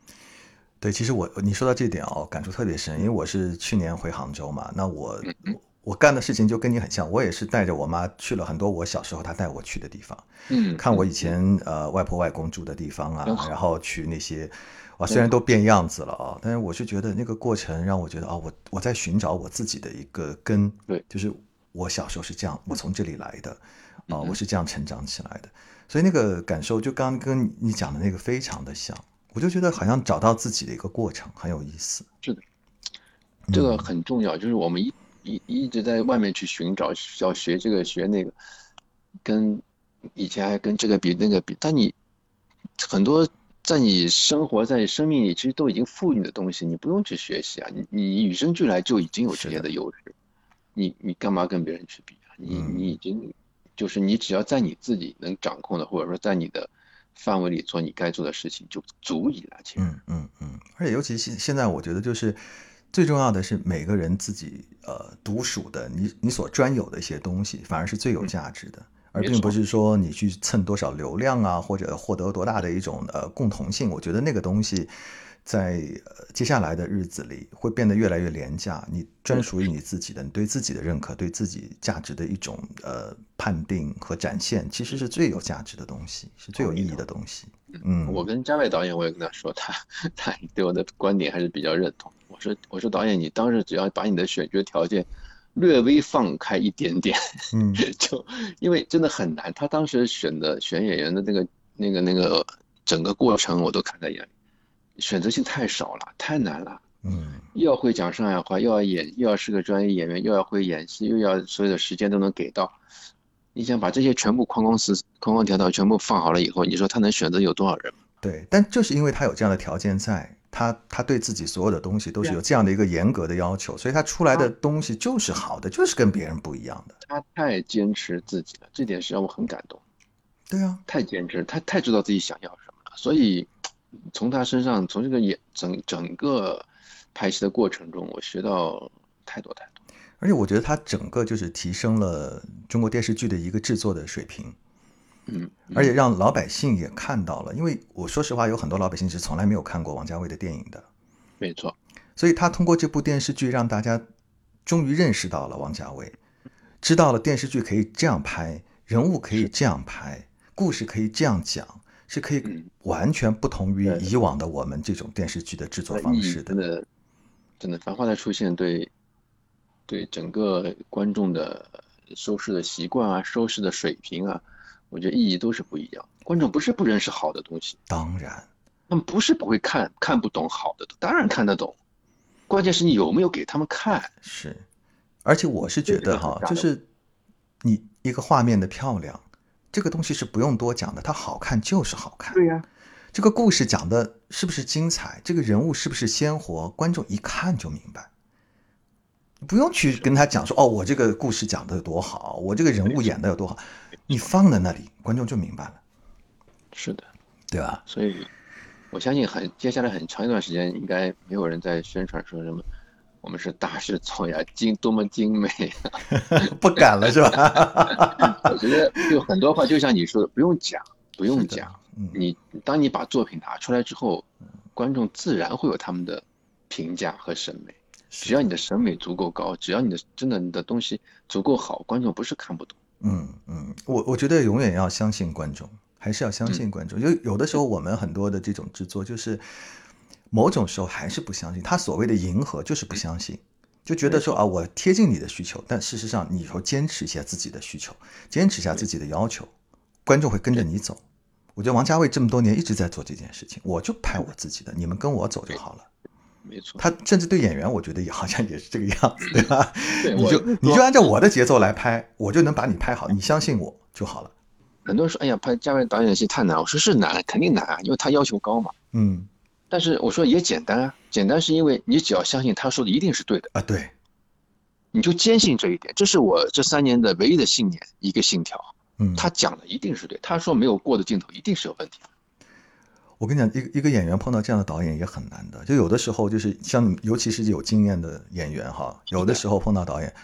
对，其实我你说到这点哦，感触特别深，因为我是去年回杭州嘛，那我我干的事情就跟你很像，我也是带着我妈去了很多我小时候她带我去的地方，嗯，看我以前呃外婆外公住的地方啊，然后去那些，哇，虽然都变样子了啊，但是我是觉得那个过程让我觉得啊，我我在寻找我自己的一个根，对，就是我小时候是这样，我从这里来的，啊，我是这样成长起来的，所以那个感受就刚跟你讲的那个非常的像。我就觉得好像找到自己的一个过程很有意思。是的，这个很重要。就是我们一一一直在外面去寻找，要学这个学那个，跟以前还跟这个比那个比。但你很多在你生活在你生命里其实都已经赋予的东西，你不用去学习啊。你你与生俱来就已经有这些的优势，你你干嘛跟别人去比啊？你你已经就是你只要在你自己能掌控的，或者说在你的。范围里做你该做的事情就足以了，其实。嗯嗯嗯，而且尤其现现在，我觉得就是最重要的是每个人自己呃独属的你你所专有的一些东西，反而是最有价值的，而并不是说你去蹭多少流量啊，或者获得多大的一种呃共同性。我觉得那个东西。在接下来的日子里，会变得越来越廉价。你专属于你自己的，你对自己的认可，对自己价值的一种呃判定和展现，其实是最有价值的东西，是最有意义的东西。嗯，我跟嘉伟导演，我也跟他说，他他对我的观点还是比较认同。我说我说导演，你当时只要把你的选角条件略微放开一点点，[laughs] 嗯就因为真的很难。他当时选的选演员的那个那个那个整个过程我都看在眼里，选择性太少了，太难了。嗯又要会讲上海话，又要演，又要是个专业演员，又要会演戏，又要所有的时间都能给到。你想把这些全部框框死框框条条全部放好了以后，你说他能选择有多少人？对，但就是因为他有这样的条件在，他他对自己所有的东西都是有这样的一个严格的要求，所以他出来的东西就是好的，就是跟别人不一样的。他太坚持自己了，这点是让我很感动。对啊，太坚持，他太知道自己想要什么了。所以从他身上，从这个演整整个拍戏的过程中，我学到太多太多。而且我觉得他整个就是提升了中国电视剧的一个制作的水平，嗯，而且让老百姓也看到了。因为我说实话，有很多老百姓是从来没有看过王家卫的电影的，没错，所以他通过这部电视剧让大家终于认识到了王家卫，知道了电视剧可以这样拍，人物可以这样拍，故事可以这样讲，是可以嗯。完全不同于以往的我们这种电视剧的制作方式真的真的，繁花的出现对对整个观众的收视的习惯啊、收视的水平啊，我觉得意义都是不一样。观众不是不认识好的东西，当然，他们不是不会看看不懂好的，当然看得懂，关键是你有没有给他们看。是，而且我是觉得哈，就是你一个画面的漂亮，这个东西是不用多讲的，它好看就是好看。对呀、这个故事讲的是不是精彩，这个人物是不是鲜活，观众一看就明白。不用去跟他讲说哦，我这个故事讲的有多好，我这个人物演的有多好，你放在那里，观众就明白了，是的。对吧？所以我相信很接下来很长一段时间，应该没有人在宣传说什么我们是大师作呀，精多么精美啊。[laughs] 不敢了是吧？[laughs] 我觉得就很多话，就像你说的，不用讲，不用讲。嗯，你当你把作品拿出来之后，观众自然会有他们的评价和审美。只要你的审美足够高，只要你的真的你的东西足够好，观众不是看不懂。嗯嗯，我我觉得永远要相信观众，还是要相信观众。就有的时候我们很多的这种制作，就是某种时候还是不相信。他所谓的迎合，就是不相信，就觉得说啊，我贴近你的需求，但事实上你以后坚持一下自己的需求，坚持一下自己的要求，观众会跟着你走。我觉得王家卫这么多年一直在做这件事情，我就拍我自己的，你们跟我走就好了。没错，他甚至对演员，我觉得也好像也是这个样子，对吧？[laughs] 对你就你就按照我的节奏来拍，我就能把你拍好，你相信我就好了。很多人说，哎呀，拍嘉伟导演的戏太难。我说是难，肯定难啊，因为他要求高嘛。嗯但是我说也简单啊，简单是因为你只要相信他说的一定是对的，啊，对，你就坚信这一点。这是我这三年的唯一的信念，一个信条。嗯，他讲的一定是对，他说没有过的镜头一定是有问题的。我跟你讲，一个一个演员碰到这样的导演也很难的。就有的时候就是像你，尤其是有经验的演员哈，有的时候碰到导演，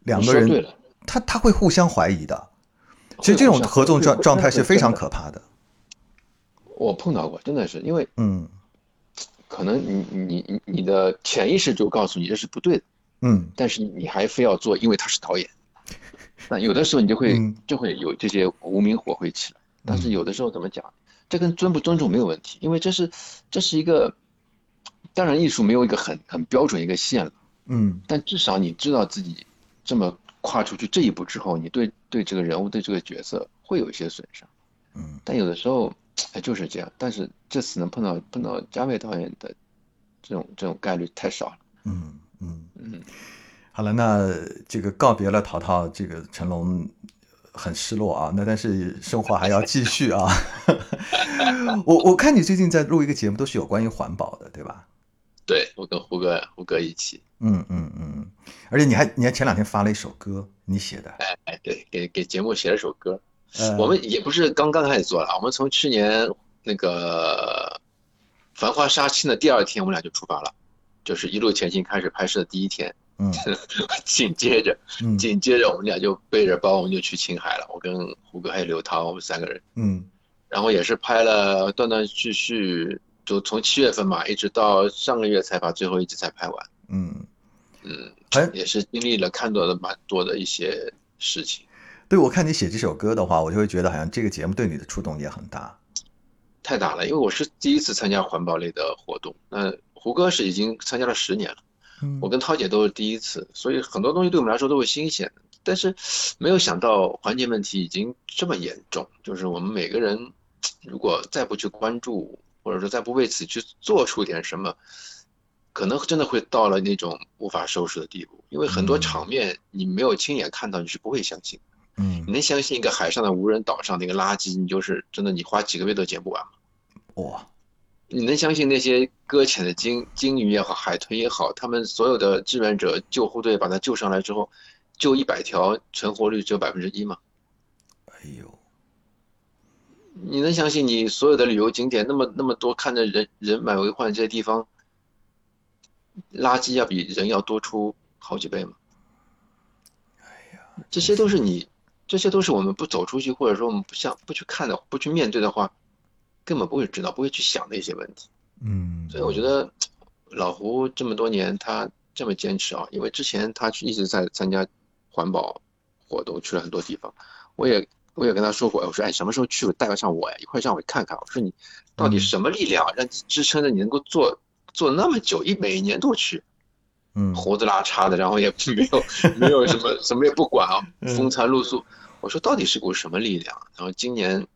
两个人他他会互相怀疑的。其实这种合作状状态是非常可怕的。我碰到过，真的是因为嗯可能你你你你的潜意识就告诉你这是不对的，嗯但是你还非要做，因为他是导演。[laughs] 那有的时候你就会嗯就会有这些无名火会起来，但是有的时候怎么讲，这跟尊不尊重没有问题，因为这是这是一个，当然艺术没有一个很很标准一个线了，嗯但至少你知道自己这么跨出去这一步之后，你对对这个人物对这个角色会有一些损伤。嗯，但有的时候，哎，就是这样。但是这次能碰到碰到嘉伟导演的这种这种概率太少了。嗯嗯。嗯，好了，那这个告别了淘淘，这个成龙很失落啊。那但是生活还要继续啊。[laughs] 我我看你最近在录一个节目，都是有关于环保的，对吧？对，我跟胡歌胡歌一起，嗯嗯嗯，而且你还你还前两天发了一首歌，你写的。哎哎，对，给给节目写了首歌。呃、我们也不是刚刚开始做了，我们从去年那个《繁花》杀青的第二天，我们俩就出发了，就是一路前行开始拍摄的第一天，嗯 [laughs] 紧接着嗯紧接着我们俩就背着包，我们就去青海了。我跟胡歌还有刘涛，我们三个人。嗯然后也是拍了断断续续，就从七月份嘛，一直到上个月才把最后一集才拍完。嗯，嗯，也是经历了看到的蛮多的一些事情，对我看你写这首歌的话，我就会觉得好像这个节目对你的触动也很大。太大了。因为我是第一次参加环保类的活动，那胡歌是已经参加了十年了，嗯我跟涛姐都是第一次，所以很多东西对我们来说都是新鲜的。但是没有想到环境问题已经这么严重，就是我们每个人如果再不去关注，或者说再不为此去做出点什么，可能真的会到了那种无法收拾的地步。因为很多嗯场面你没有亲眼看到，你是不会相信的。嗯你能相信一个海上的无人岛上那个垃圾，你就是真的你花几个月都捡不完吗？哇，你能相信那些搁浅的鲸鲸鱼也好，海豚也好，他们所有的志愿者救护队把它救上来之后，救一百条，存活率只有百分之一吗？哎呦，你能相信你所有的旅游景点那么那么多，看着人人满为患这些地方，垃圾要比人要多出好几倍吗？哎呀这些都是你，这些都是我们不走出去，或者说我们不想不去看的，不去面对的话，根本不会知道，不会去想的一些问题。嗯，所以我觉得老胡这么多年他这么坚持啊，因为之前他一直在参加环保活动，去了很多地方。我也我也跟他说过，我说哎，什么时候去了带上我呀，一块让我看看。我说你到底什么力量让支撑着你能够做做那么久，一每年都去，嗯胡子拉碴的，然后也 [laughs] 没有没有什么什么也不管啊，嗯风餐露宿。我说到底是股什么力量？然后今年，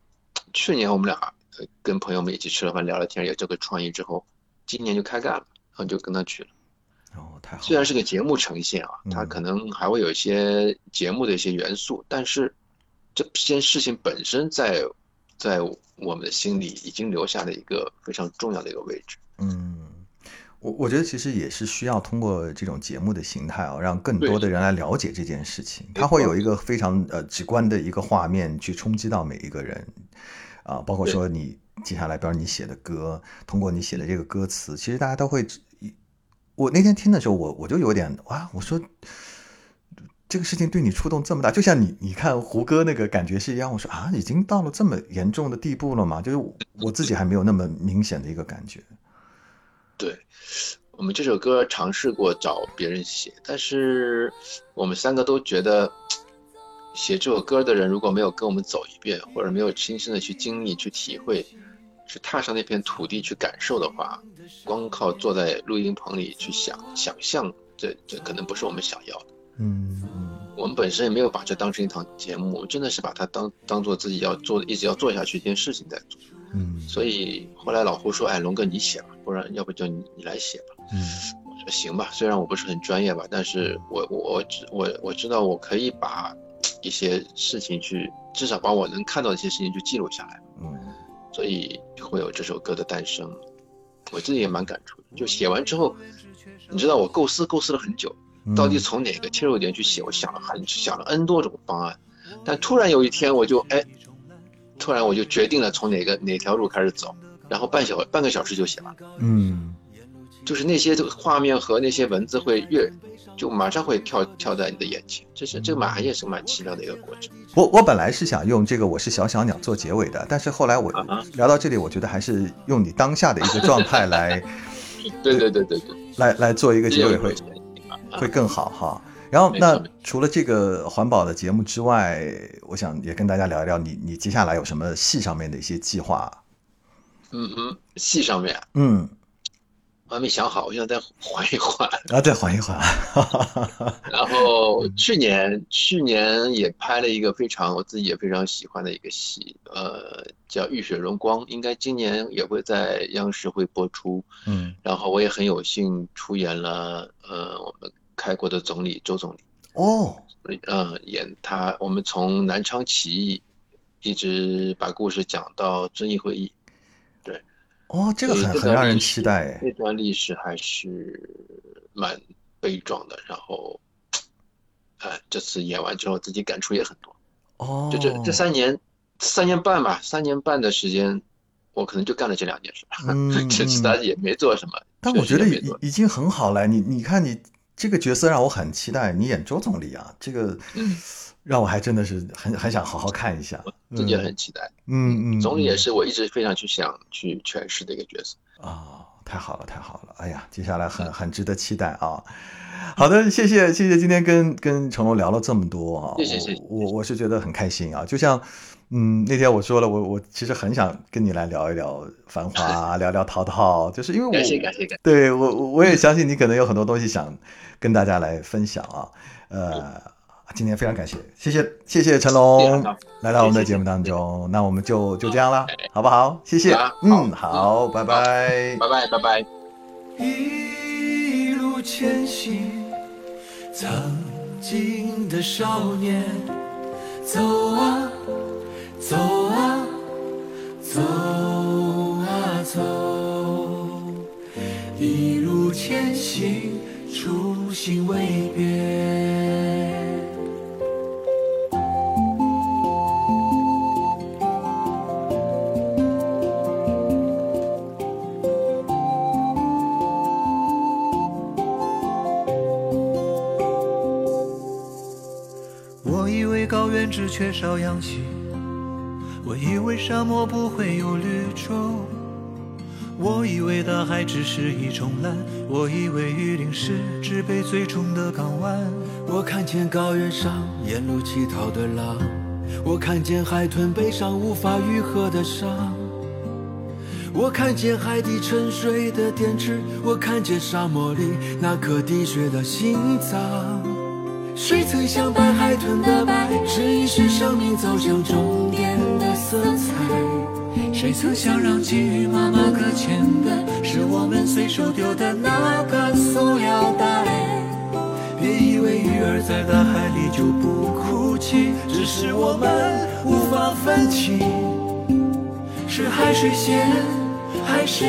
去年我们俩呃跟朋友们一起吃了饭聊了天，有这个创意之后，今年就开干了，然后就跟他去了。哦，太好，虽然是个节目呈现啊，它嗯可能还会有一些节目的一些元素，但是这件事情本身在在我们的心里已经留下了一个非常重要的一个位置。嗯，我我觉得其实也是需要通过这种节目的形态啊，让更多的人来了解这件事情。没它会有一个非常呃直观的一个画面去冲击到每一个人啊，包括说你接下来，比如你写的歌，通过你写的这个歌词，其实大家都会。我那天听的时候，我我就有点哇，我说。这个事情对你触动这么大，就像你你看胡歌那个感觉是一样。我说啊，已经到了这么严重的地步了吗？就是我我自己还没有那么明显的一个感觉。对，我们这首歌尝试过找别人写，但是我们三个都觉得，写这首歌的人如果没有跟我们走一遍，或者没有亲身的去经历、去体会，去踏上那片土地去感受的话，光靠坐在录音棚里去想想象，这这可能不是我们想要的。嗯嗯我们本身也没有把这当成一堂节目，我们真的是把它当当做自己要做、一直要做下去一件事情在做。嗯所以后来老胡说：“哎，龙哥你写吧，不然要不就你你来写吧。”嗯我说行吧，虽然我不是很专业吧，但是我我我知我我知道我可以把一些事情去，至少把我能看到的一些事情去记录下来，嗯所以会有这首歌的诞生。我自己也蛮感触的，就写完之后，你知道我构思构思了很久，嗯，到底从哪个切入点去写，我想了很想了 N 多种方案，但突然有一天我就哎，突然我就决定了从哪个哪条路开始走，然后半小半个小时就写完了。嗯就是那些这个画面和那些文字会越，就马上会跳跳在你的眼前，这是这个蛮也是蛮奇妙的一个过程。我我本来是想用这个我是小小鸟做结尾的，但是后来我聊到这里，我觉得还是用你当下的一个状态来 [laughs] 对对对对对，来来做一个结尾会会更好哈。然后那除了这个环保的节目之外，我想也跟大家聊一聊你你接下来有什么戏上面的一些计划？嗯嗯，戏上面嗯我还没想好，我想再缓一缓。啊，再缓一缓。[laughs] 然后去年去年也拍了一个非常我自己也非常喜欢的一个戏，呃，叫《浴血荣光》，应该今年也会在央视会播出。嗯然后我也很有幸出演了，呃，我们开国的总理周总理。哦嗯，演他，我们从南昌起义一直把故事讲到遵义会议，对哦，这个很很让人期待这。段历史还是蛮悲壮的。然后，呃，这次演完之后自己感触也很多。哦，就这这三年，三年半吧，三年半的时间，我可能就干了这两件事，[laughs] 其嗯他也没做什么。但我觉得也已经很好了。你你看你这个角色让我很期待，你演周总理啊，这个嗯让我还真的是很很想好好看一下。自己也很期待。嗯嗯，总理也嗯是我一直非常去想去诠释的一个角色。啊，太好了，太好了！哎呀，接下来很很值得期待啊。好的，谢谢谢谢，今天跟跟成龙聊了这么多啊，谢谢谢谢我我是觉得很开心啊，就像嗯那天我说了，我我其实很想跟你来聊一聊《繁花》，聊聊淘淘，就是因为我感谢感谢感谢。对我我我也相信你可能有很多东西想跟大家来分享啊，呃，今天非常感谢，谢谢谢谢成龙来到我们的节目当中，那我们就就这样啦，好不好？谢谢好，嗯，好好，拜拜。拜拜拜拜。一路前行，曾经的少年，走啊走啊走啊走，一路前行，初心未变。我以为高原只缺少氧气，我以为沙漠不会有绿洲，我以为大海只是一种蓝，我以为雨林是植被最终的港湾。我看见高原上沿路乞讨的狼，我看见海豚背上无法愈合的伤，我看见海底沉睡的电池，我看见沙漠里那颗滴血的心脏。谁曾想把海豚的白，是一世生命走向终点？未曾想让给予妈妈搁浅的，是我们随手丢的那个塑料袋？别以为鱼儿在大海里就不哭泣，只是我们无法分清，是海水咸，还是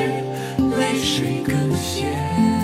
泪水更咸？